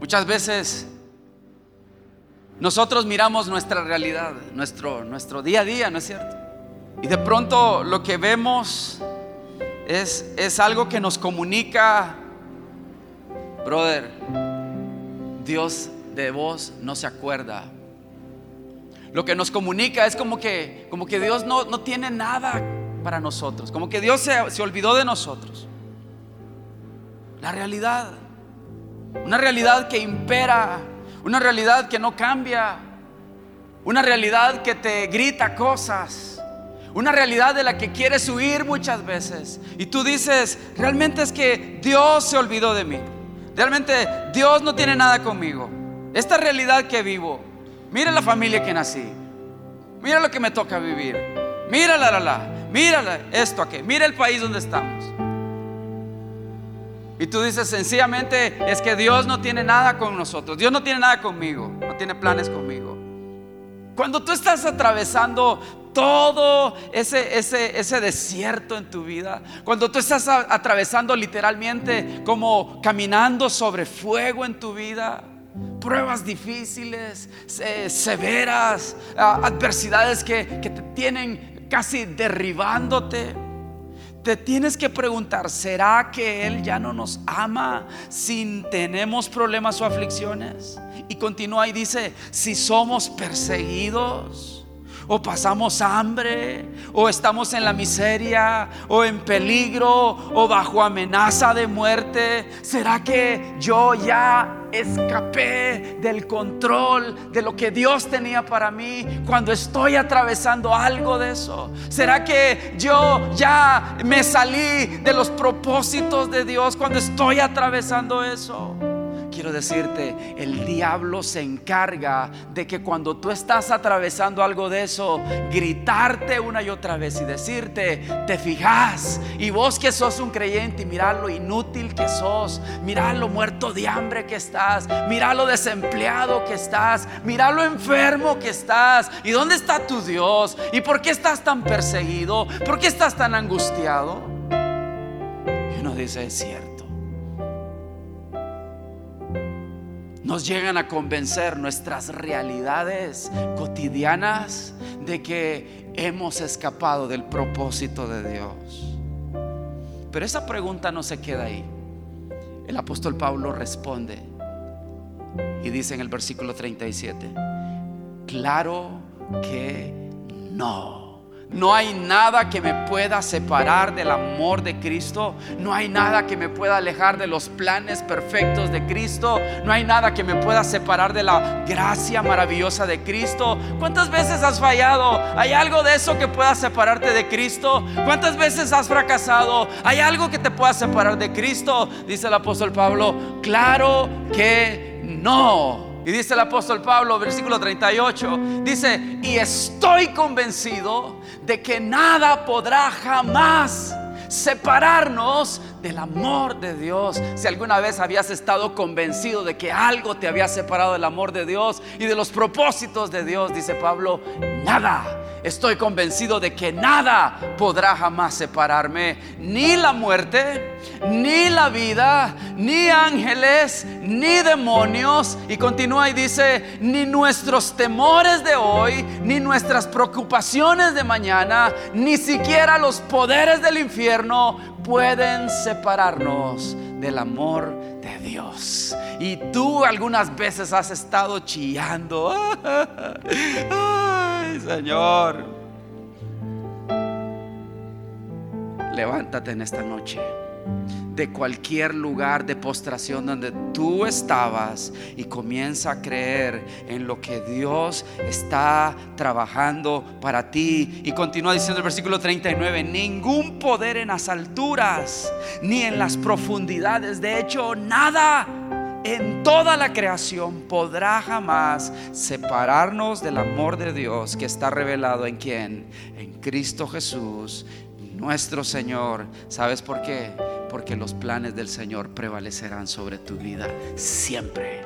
Muchas veces nosotros miramos nuestra realidad, nuestro, nuestro día a día, ¿no es cierto? Y de pronto lo que vemos es, es algo que nos comunica, brother, Dios de vos no se acuerda. Lo que nos comunica es como que, como que Dios no, no tiene nada para nosotros, como que Dios se, se olvidó de nosotros. La realidad, una realidad que impera, una realidad que no cambia, una realidad que te grita cosas, una realidad de la que quieres huir muchas veces. Y tú dices, realmente es que Dios se olvidó de mí. Realmente Dios no tiene nada conmigo. Esta realidad que vivo, mira la familia que nací, mira lo que me toca vivir, mira la la la, mira esto aquí, mira el país donde estamos. Y tú dices sencillamente es que Dios no tiene nada con nosotros, Dios no tiene nada conmigo, no tiene planes conmigo. Cuando tú estás atravesando todo ese, ese, ese desierto en tu vida, cuando tú estás atravesando literalmente como caminando sobre fuego en tu vida, pruebas difíciles, severas, adversidades que, que te tienen casi derribándote te tienes que preguntar, ¿será que Él ya no nos ama si tenemos problemas o aflicciones? Y continúa y dice, si somos perseguidos o pasamos hambre, o estamos en la miseria, o en peligro, o bajo amenaza de muerte. ¿Será que yo ya escapé del control de lo que Dios tenía para mí cuando estoy atravesando algo de eso? ¿Será que yo ya me salí de los propósitos de Dios cuando estoy atravesando eso? Quiero decirte, el diablo se encarga de que cuando tú estás atravesando algo de eso, gritarte una y otra vez y decirte, te fijas, y vos que sos un creyente, y mira lo inútil que sos, mira lo muerto de hambre que estás, mira lo desempleado que estás, mira lo enfermo que estás, y dónde está tu Dios, y por qué estás tan perseguido, por qué estás tan angustiado. Y uno dice, es cierto. Nos llegan a convencer nuestras realidades cotidianas de que hemos escapado del propósito de Dios. Pero esa pregunta no se queda ahí. El apóstol Pablo responde y dice en el versículo 37, claro que no. No hay nada que me pueda separar del amor de Cristo. No hay nada que me pueda alejar de los planes perfectos de Cristo. No hay nada que me pueda separar de la gracia maravillosa de Cristo. ¿Cuántas veces has fallado? ¿Hay algo de eso que pueda separarte de Cristo? ¿Cuántas veces has fracasado? ¿Hay algo que te pueda separar de Cristo? Dice el apóstol Pablo. Claro que no. Y dice el apóstol Pablo, versículo 38, dice, y estoy convencido de que nada podrá jamás separarnos del amor de Dios. Si alguna vez habías estado convencido de que algo te había separado del amor de Dios y de los propósitos de Dios, dice Pablo, nada estoy convencido de que nada podrá jamás separarme, ni la muerte, ni la vida, ni ángeles, ni demonios. Y continúa y dice, ni nuestros temores de hoy, ni nuestras preocupaciones de mañana, ni siquiera los poderes del infierno pueden separarnos del amor de Dios. Y tú algunas veces has estado chillando. Señor. Levántate en esta noche de cualquier lugar de postración donde tú estabas y comienza a creer en lo que Dios está trabajando para ti. Y continúa diciendo el versículo 39, ningún poder en las alturas ni en las profundidades, de hecho, nada en toda la creación podrá jamás separarnos del amor de Dios que está revelado en quién? En Cristo Jesús, nuestro Señor. ¿Sabes por qué? Porque los planes del Señor prevalecerán sobre tu vida siempre.